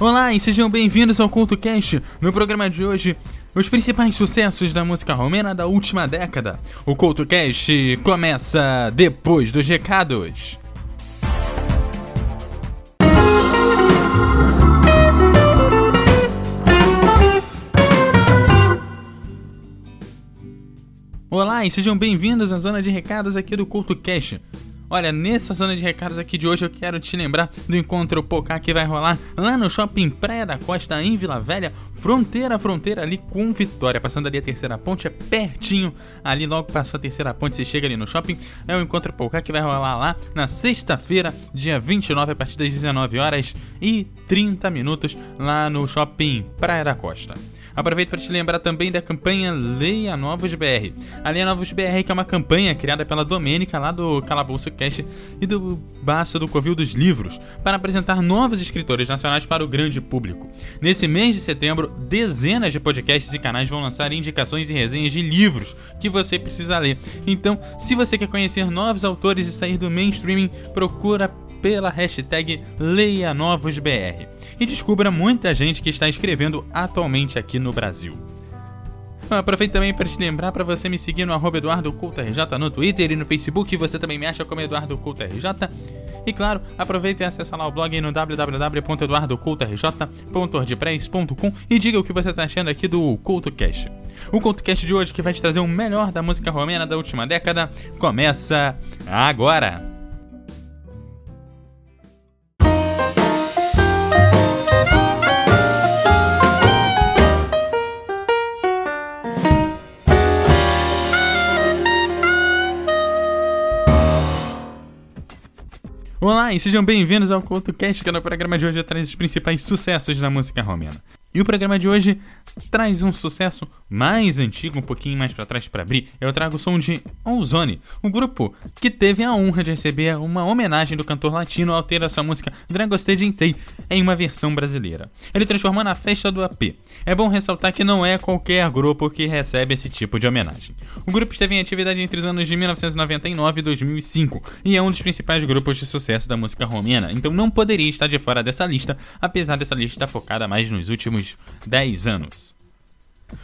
Olá e sejam bem-vindos ao Culto Cast. No programa de hoje, os principais sucessos da música romena da última década. O Culto Cast começa depois dos recados. Olá e sejam bem-vindos à zona de recados aqui do Culto Cast. Olha, nessa zona de recados aqui de hoje eu quero te lembrar do encontro Pocá que vai rolar lá no Shopping Praia da Costa, em Vila Velha, fronteira a fronteira ali com Vitória, passando ali a terceira ponte, é pertinho, ali logo passou a terceira ponte, você chega ali no shopping, é o encontro Pocá que vai rolar lá na sexta-feira, dia 29, a partir das 19 horas e 30 minutos, lá no Shopping Praia da Costa. Aproveito para te lembrar também da campanha Leia Novos BR. A Leia Novos BR que é uma campanha criada pela Domênica lá do Calabouço Cast e do Baço do Covil dos Livros para apresentar novos escritores nacionais para o grande público. Nesse mês de setembro, dezenas de podcasts e canais vão lançar indicações e resenhas de livros que você precisa ler. Então, se você quer conhecer novos autores e sair do mainstreaming, procura pela hashtag LeiaNovosBR e descubra muita gente que está escrevendo atualmente aqui no Brasil. Aproveito também para te lembrar para você me seguir no arroba EduardoCultoRJ no Twitter e no Facebook, você também me acha como EduardoCultoRJ. E claro, aproveita e acessa lá o blog no www.eduardocultorj.wordpress.com e diga o que você está achando aqui do CultoCast. O CultoCast de hoje, que vai te trazer o melhor da música romena da última década, começa agora! Olá e sejam bem-vindos ao CoutoCast, que no programa de hoje traz os principais sucessos da música romena. E o programa de hoje traz um sucesso mais antigo, um pouquinho mais para trás para abrir. Eu trago o som de Ozone, um grupo que teve a honra de receber uma homenagem do cantor latino ao ter a sua música Dragostei Gentei em uma versão brasileira. Ele transformou na festa do AP. É bom ressaltar que não é qualquer grupo que recebe esse tipo de homenagem. O grupo esteve em atividade entre os anos de 1999 e 2005 e é um dos principais grupos de sucesso da música romena, então não poderia estar de fora dessa lista, apesar dessa lista estar focada mais nos últimos últimos 10 anos.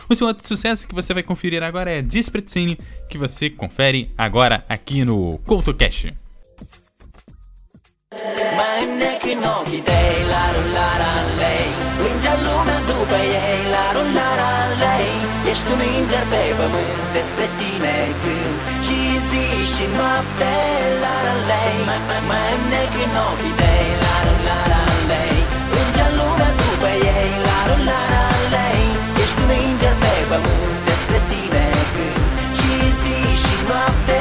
O seu outro sucesso que você vai conferir agora é Dispretzini, que você confere agora aqui no CoutoCast. Ești un înger pe pământ despre tine când Și zi și noapte, la la lei ochii tăi, la la la Ești un înger pe pământ despre tine când Și zi și noapte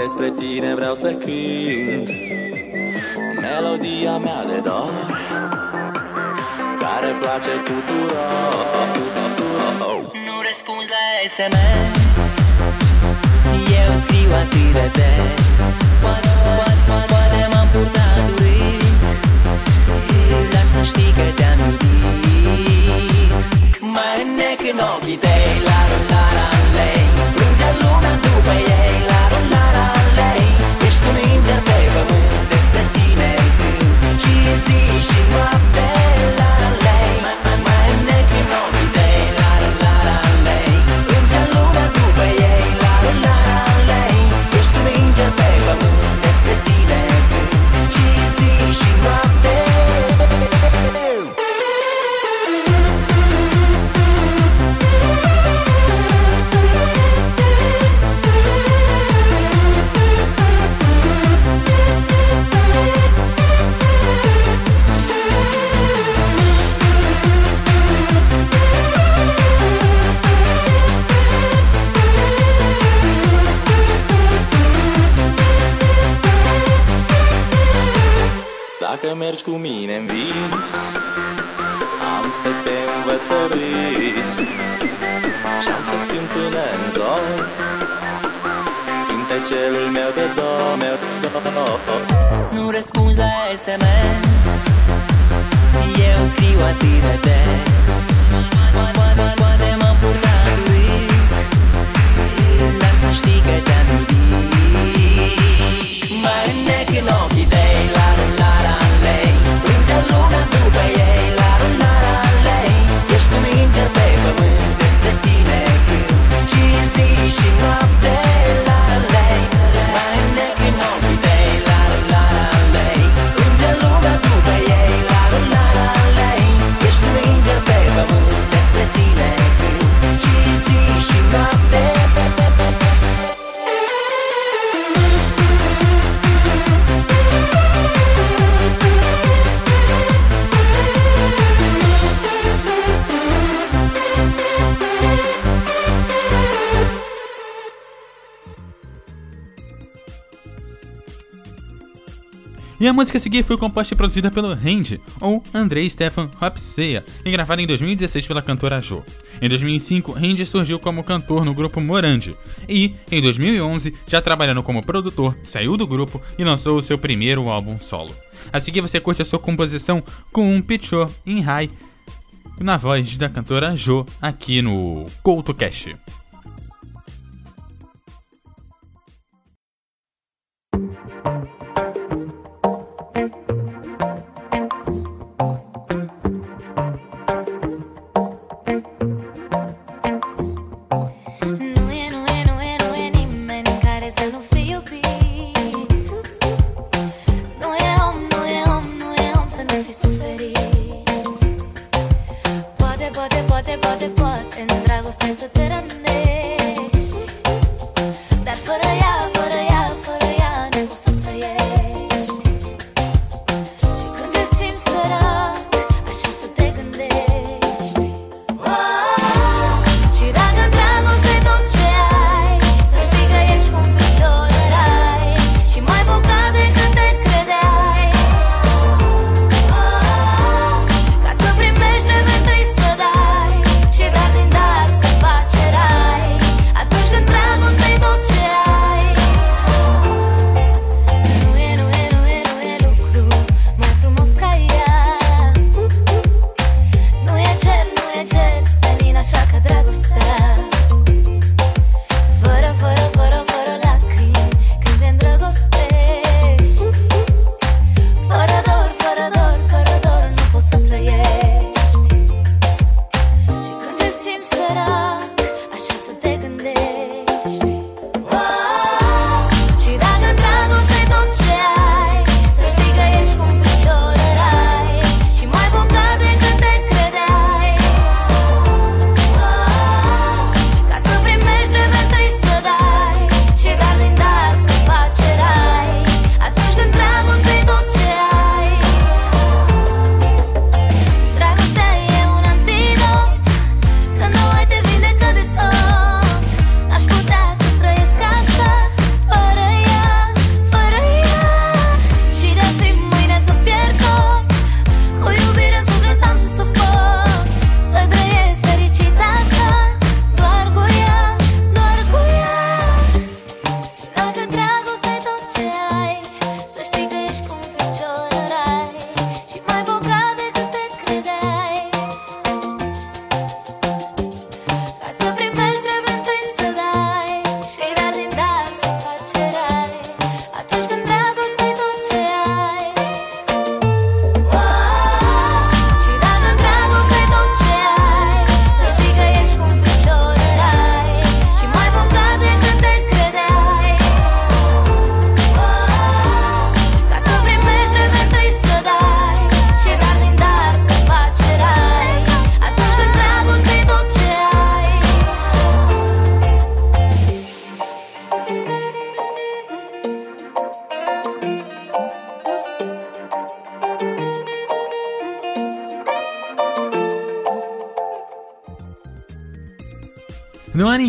Despre tine vreau să cânt Melodia mea de dor Care place tuturor Nu răspunzi la SMS Eu îți scriu atât de des. Poate, poate, poate, poate m-am purtat urât Dar să știi că E a música a seguir foi composta e produzida pelo Randy, ou Andrei Stefan Hopseya, e gravada em 2016 pela cantora Jo. Em 2005, Randy surgiu como cantor no grupo Morandi, e, em 2011, já trabalhando como produtor, saiu do grupo e lançou o seu primeiro álbum solo. A seguir você curte a sua composição com um pitcher em high na voz da cantora Jo aqui no CoutoCast.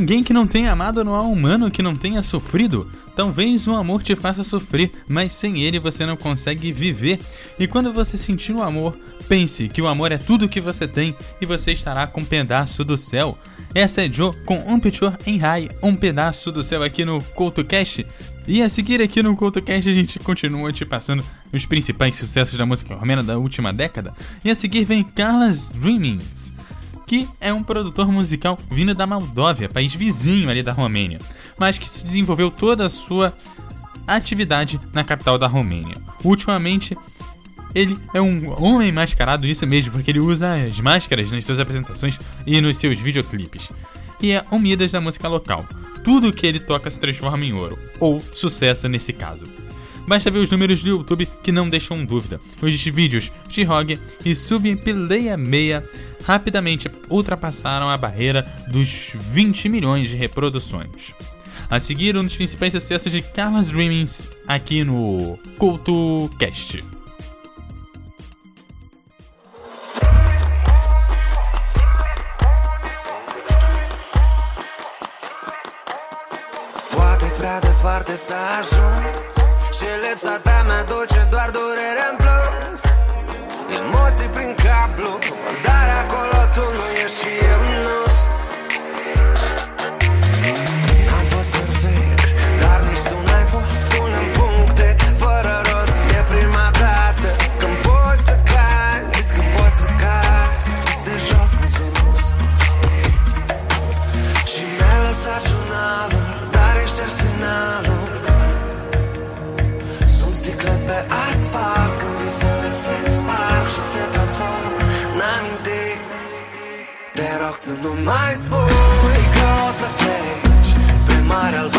Ninguém que não tenha amado, não há humano que não tenha sofrido. Talvez o amor te faça sofrer, mas sem ele você não consegue viver. E quando você sentir o amor, pense que o amor é tudo que você tem e você estará com um pedaço do céu. Essa é Joe com Um Picture em High, um pedaço do céu aqui no CoutoCast. E a seguir aqui no CoutoCast a gente continua te passando os principais sucessos da música romena da última década. E a seguir vem Carlas Dreamings que é um produtor musical vindo da Moldóvia, país vizinho ali da Romênia, mas que se desenvolveu toda a sua atividade na capital da Romênia. Ultimamente, ele é um homem mascarado, isso mesmo, porque ele usa as máscaras nas suas apresentações e nos seus videoclipes. E é um Midas da música local. Tudo que ele toca se transforma em ouro, ou sucesso nesse caso. Basta ver os números do YouTube que não deixam dúvida. Os vídeos Shihog e Subpileia Meia rapidamente ultrapassaram a barreira dos 20 milhões de reproduções. A seguir, um dos principais sucessos de Carlos Dreamings aqui no CultoCast. Poate prea departe Și lipsa ta mi-aduce doar durere în plus. Emoții prin Te rog să nu mai spui că o să pleci Marea Albastră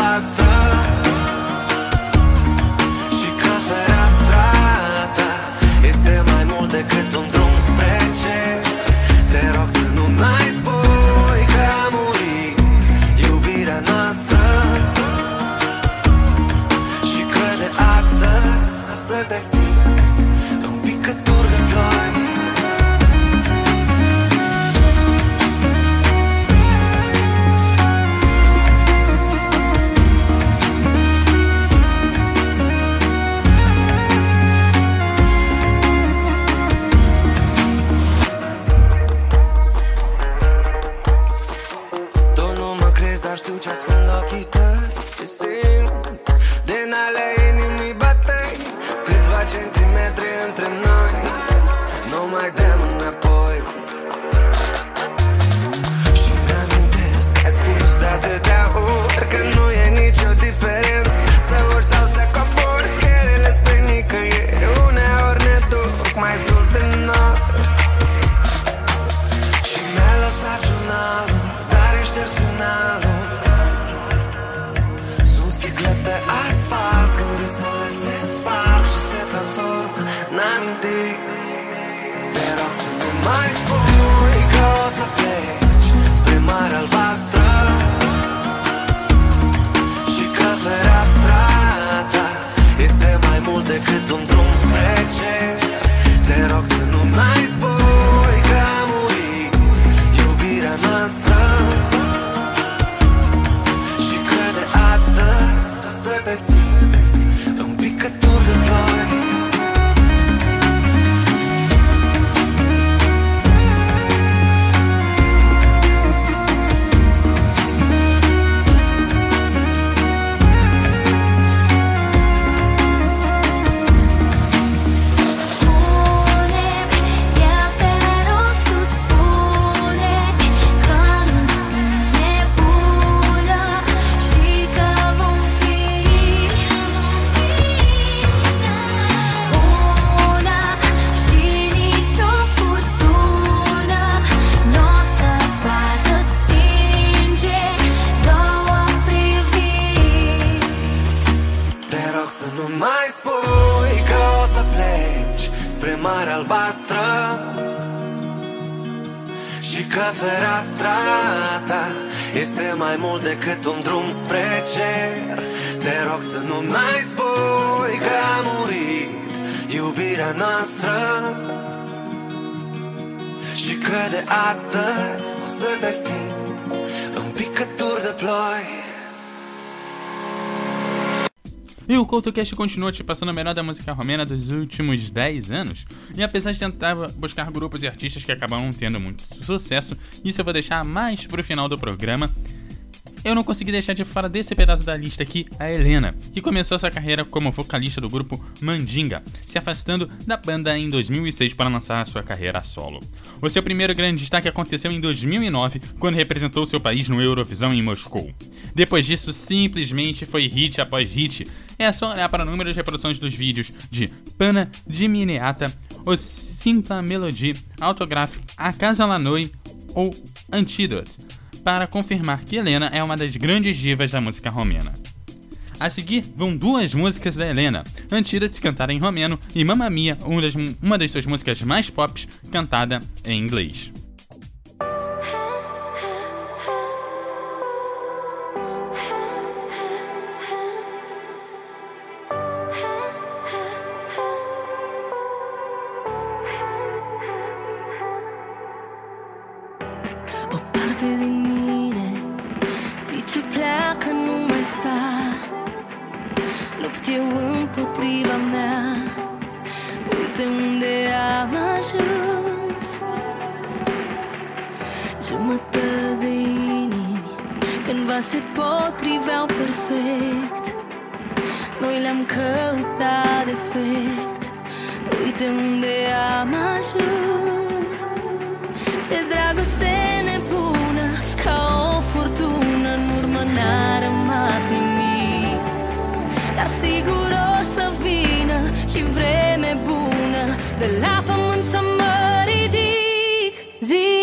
o O CoutoCast continua te passando a melhor da música romena dos últimos 10 anos. E apesar de tentar buscar grupos e artistas que acabaram tendo muito sucesso, isso eu vou deixar mais pro final do programa. Eu não consegui deixar de fora desse pedaço da lista aqui a Helena, que começou sua carreira como vocalista do grupo Mandinga, se afastando da banda em 2006 para lançar sua carreira solo. O seu primeiro grande destaque aconteceu em 2009, quando representou seu país no Eurovisão em Moscou. Depois disso, simplesmente foi hit após hit. É só olhar para o número de reproduções dos vídeos de Pana Dimineata, O Simpa Melody, Autograph, A Casa Lanoi ou Antidote para confirmar que Helena é uma das grandes divas da música romena. A seguir vão duas músicas da Helena, Antidote cantada em romeno e Mamma Mia, uma das, uma das suas músicas mais pop cantada em inglês. Le-am căutat defect. Uite unde am ajuns. Ce dragoste nebună Ca o furtună În urmă n-a rămas nimic. Dar sigur o să vină Și vreme bună De la pământ să mă ridic. Zile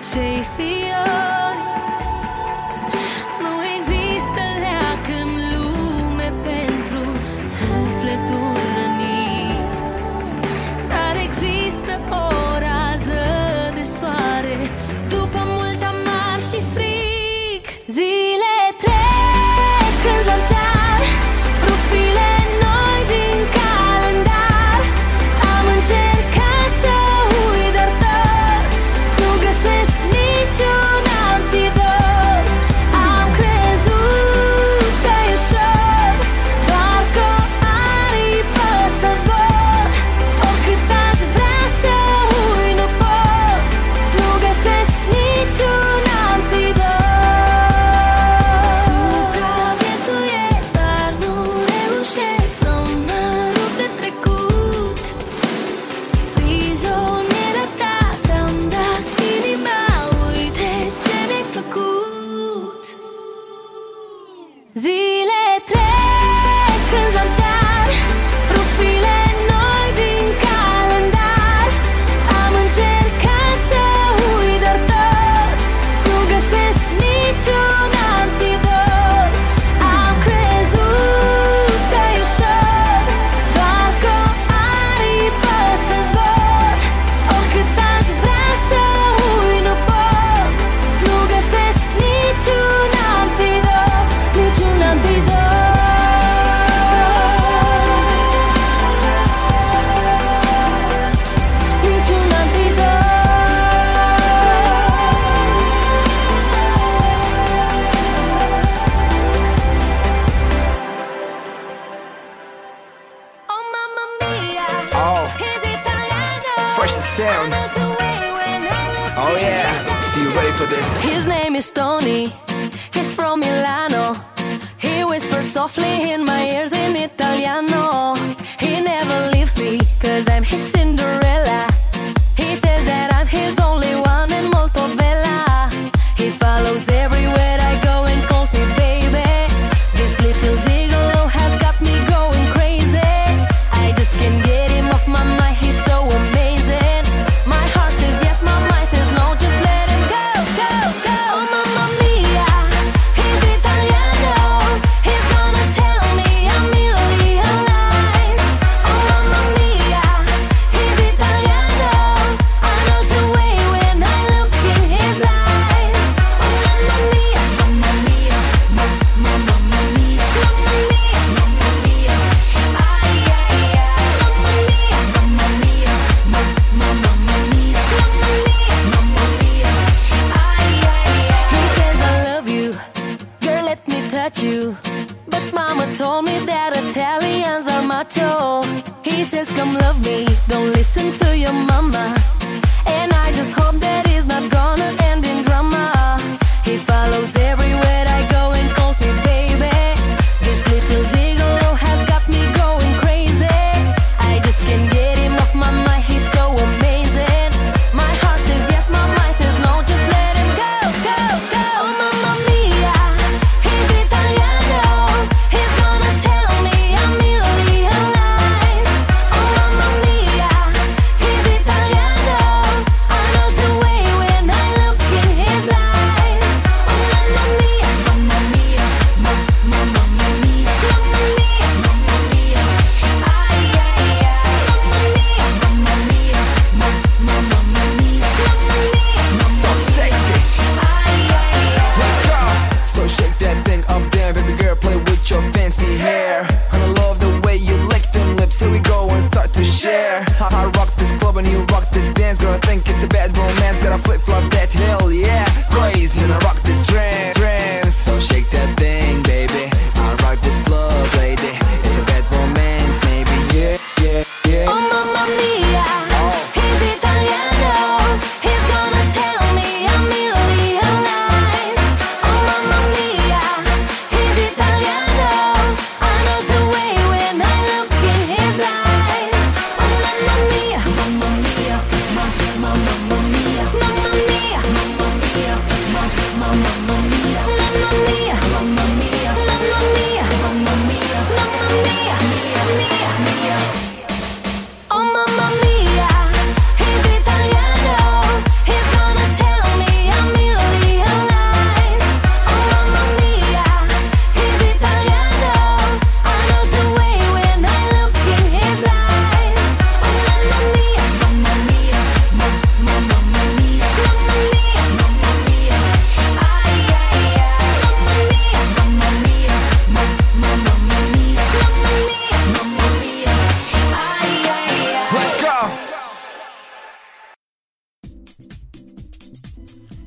It's atheist. To your mama. And you rock this dance, girl. I think it's a bad romance. Gotta flip flop that hill, yeah. Crazy,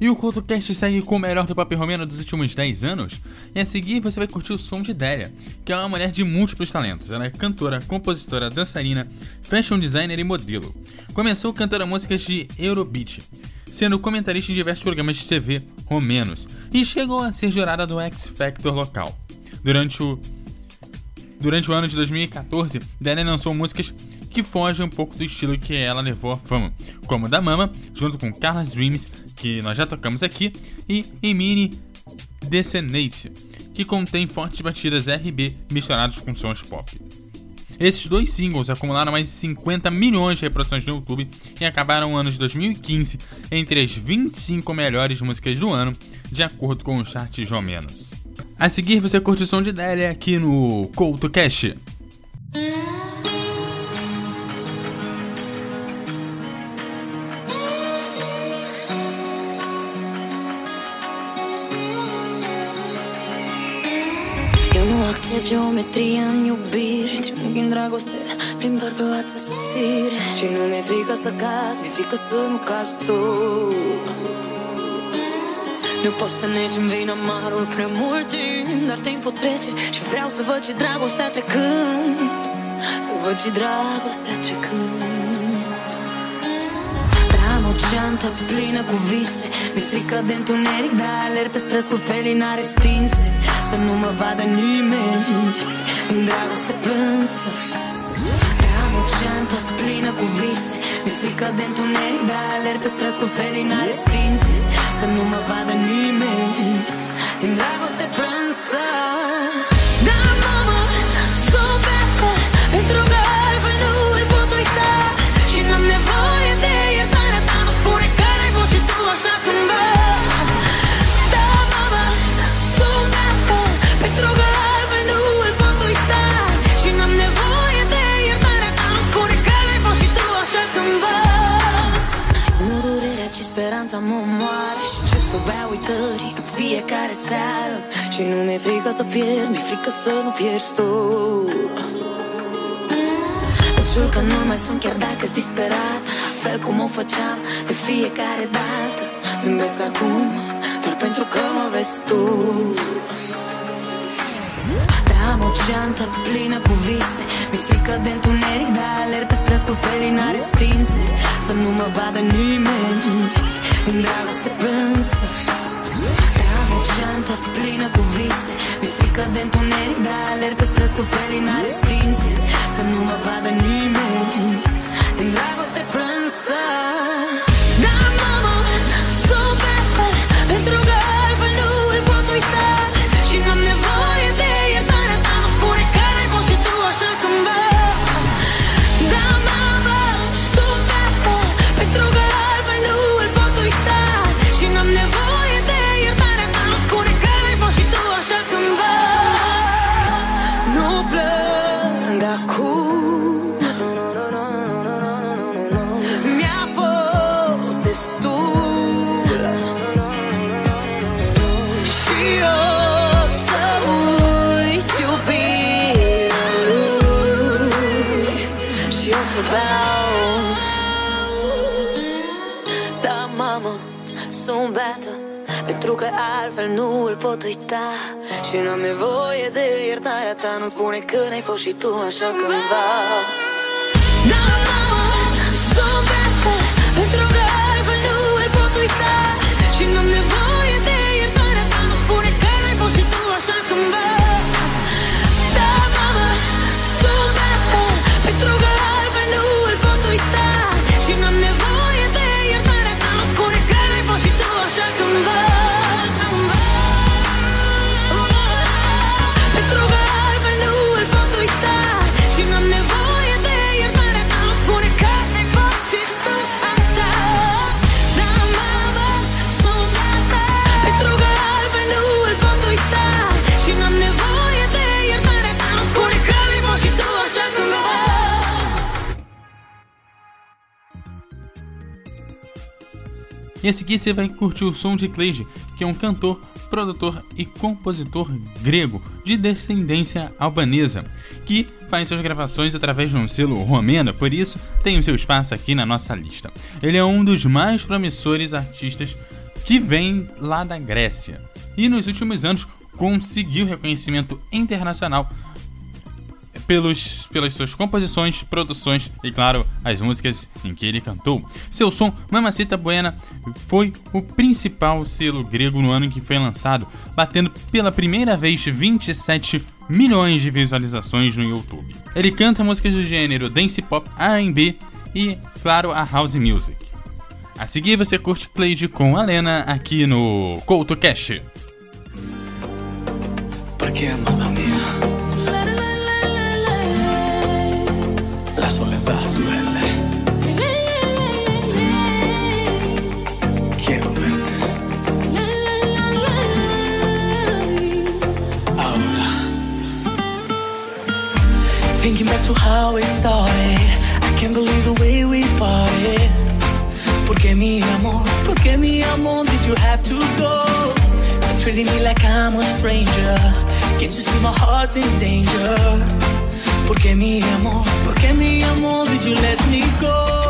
E o CultoCast segue com o melhor do pop romeno dos últimos 10 anos. E a seguir você vai curtir o som de Délia, que é uma mulher de múltiplos talentos. Ela é cantora, compositora, dançarina, fashion designer e modelo. Começou cantando músicas de Eurobeat, sendo comentarista em diversos programas de TV romenos, e chegou a ser jurada do X Factor local. Durante o Durante o ano de 2014, Daniel lançou músicas que fogem um pouco do estilo que ela levou à fama, como Da Mama, junto com Carla's Dreams, que nós já tocamos aqui, e Emini Decenate, que contém fortes batidas RB misturadas com sons pop. Esses dois singles acumularam mais de 50 milhões de reproduções no YouTube e acabaram o ano de 2015 entre as 25 melhores músicas do ano, de acordo com o chart João Menos. A seguir você curte o som de Délia aqui no CoutoCast. Eu nu accept geometria în iubire Triunghi în dragoste Prin bărbăață subțire. Și nu mi-e frică să cad Mi-e frică să nu caz tu. Nu pot să negi în vin amarul prea mult timp Dar timpul trece Și vreau să văd și dragostea trecând. Să văd și dragostea trecând. Am o geantă plină cu vise Mi-e frică de întuneric Dar alerg pe străzi cu felinare stinse Să nu mă vadă nimeni În dragoste plânsă. Am o geantă plină cu vise Mi-e frică de întuneric Dar alerg pe străzi cu felinare stinse. Să nu mă vadă nimeni În dragoste plânsă să beau uitări în fiecare seară. Și nu mi-e frică să pierd, mi-e frică să nu pierzi tu. Îți jur că nu mai sunt chiar dacă-s disperat. La fel cum o făceam de fiecare dată. Zâmbesc acum doar pentru că mă vezi tu. Dar am o geantă plină cu vise. Mi-e frică de întuneric, dar alerg pe străzi cu felinare stinse. Să nu mă vadă nimeni în dragoste plânsă Dar am o geantă plină cu vise. Mi-e frică de întuneric, dar alerg pe străzi cu felinare stinse. Să nu mă vadă nimeni. În dragoste plânsă pot uita Și n-am nevoie de iertarea ta. Nu spune că n-ai fost și tu așa cândva. Da, mamă, sunt beată Pentru că E a seguir você vai curtir o som de Cleide, que é um cantor, produtor e compositor grego de descendência albanesa, que faz suas gravações através de um selo romeno, por isso tem o seu espaço aqui na nossa lista. Ele é um dos mais promissores artistas que vem lá da Grécia e nos últimos anos conseguiu reconhecimento internacional pelos, pelas suas composições, produções e, claro, as músicas em que ele cantou. Seu som, Mamacita Buena, foi o principal selo grego no ano em que foi lançado, batendo pela primeira vez 27 milhões de visualizações no YouTube. Ele canta músicas do gênero dance pop, R&B e, claro, a house music. A seguir você curte Cleide com a Lena aqui no Couto Cash. Amada to how it started, I can't believe the way we parted. Porque mi amor, porque mi amor, did you have to go? Stop treating me like I'm a stranger. Can't you see my heart's in danger? Porque mi amor, porque mi amor, did you let me go?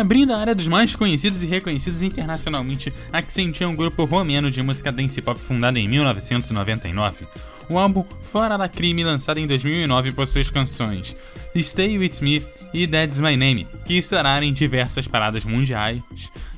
Abrindo a área dos mais conhecidos e reconhecidos internacionalmente, Accent é um grupo romeno de música dance pop fundado em 1999. O álbum Fora da Crime, lançado em 2009, possui as canções Stay With Me e That's My Name, que estouraram em diversas paradas mundiais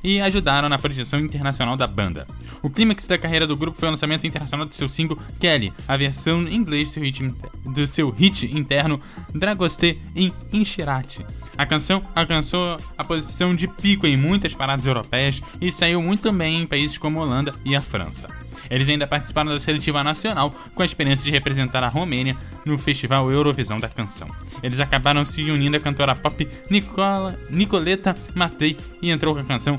e ajudaram na projeção internacional da banda. O clímax da carreira do grupo foi o lançamento internacional do seu single Kelly, a versão em inglês do, do seu hit interno Dragoste em Inchirati. A canção alcançou a posição de pico em muitas paradas europeias e saiu muito bem em países como a Holanda e a França. Eles ainda participaram da seletiva nacional com a experiência de representar a Romênia no Festival Eurovisão da Canção. Eles acabaram se unindo à cantora pop Nicola, Nicoleta Matei e entrou com a canção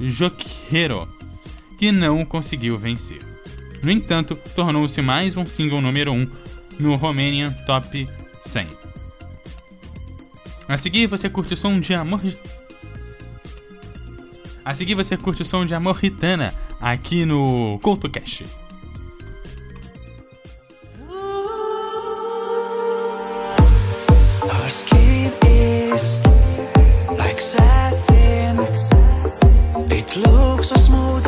Joquero, que não conseguiu vencer. No entanto, tornou-se mais um single número 1 no Romanian Top 100. A seguir você curte o som de Amor. A seguir você curte o som de Amor Ritana aqui no CoutoCast. It looks so smooth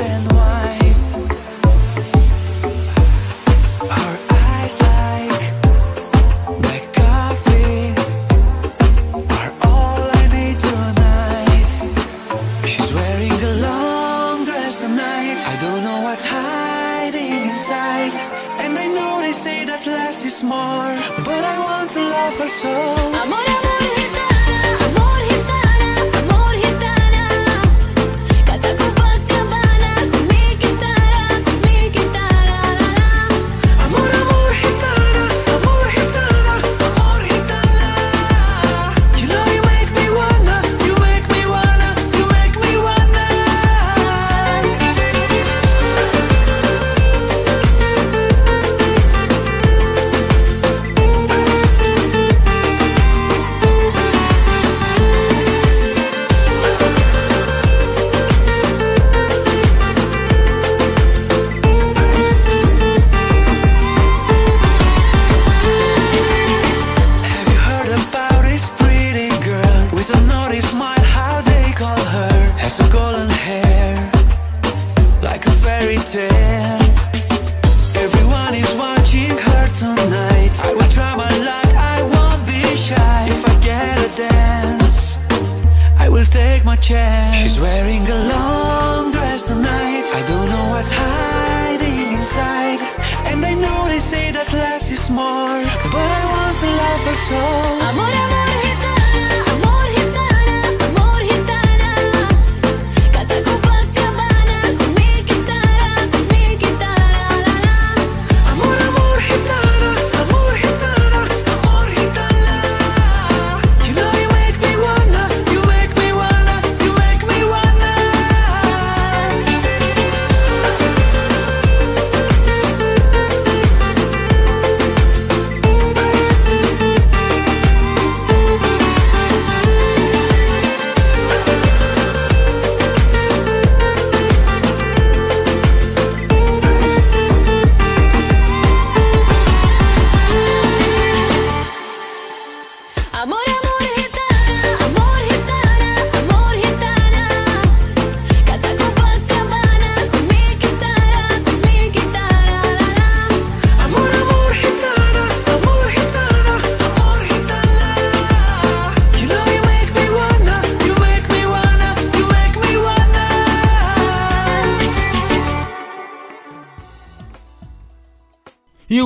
so. Amor,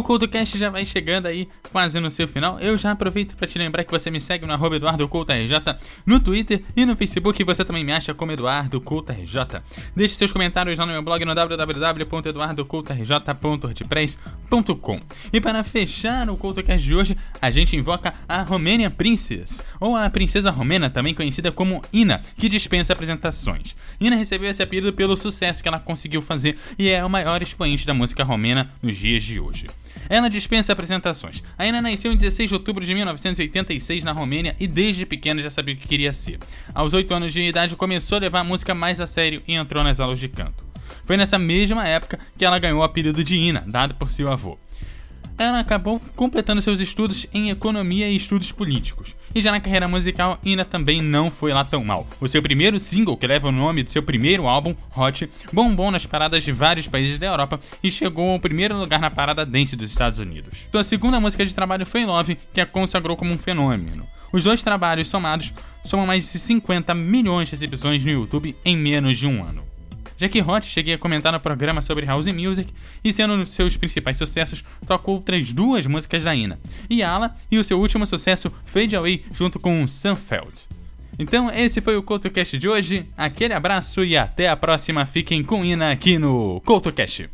CultoCast já vai chegando aí, quase no seu final. Eu já aproveito para te lembrar que você me segue no arroba EduardoCultoRJ no Twitter e no Facebook. Você também me acha como EduardoCultoRJ. Deixe seus comentários lá no meu blog no www.eduardocultorj.wordpress.com E para fechar o CultoCast de hoje, a gente invoca a Romênia Princess, ou a princesa romena, também conhecida como Ina, que dispensa apresentações. Ina recebeu esse apelido pelo sucesso que ela conseguiu fazer e é o maior expoente da música romena nos dias de hoje. Ela dispensa apresentações. A Ina nasceu em 16 de outubro de 1986 na Romênia e desde pequena já sabia o que queria ser. Aos 8 anos de idade começou a levar a música mais a sério e entrou nas aulas de canto. Foi nessa mesma época que ela ganhou o apelido de Ina, dado por seu avô. Ela acabou completando seus estudos em economia e estudos políticos. E já na carreira musical, Ina também não foi lá tão mal. O seu primeiro single, que leva o nome do seu primeiro álbum, Hot, bombou nas paradas de vários países da Europa e chegou ao primeiro lugar na parada dance dos Estados Unidos. Sua segunda música de trabalho foi Love, que a consagrou como um fenômeno. Os dois trabalhos somados somam mais de 50 milhões de exibições no YouTube em menos de um ano. Jack Hot cheguei a comentar no programa sobre House Music e, sendo um dos seus principais sucessos, tocou outras duas músicas da Ina, Yala e o seu último sucesso, Fade Away, junto com Sunfeld. Então, esse foi o CoutoCast de hoje. Aquele abraço e até a próxima. Fiquem com Ina aqui no CoutoCast.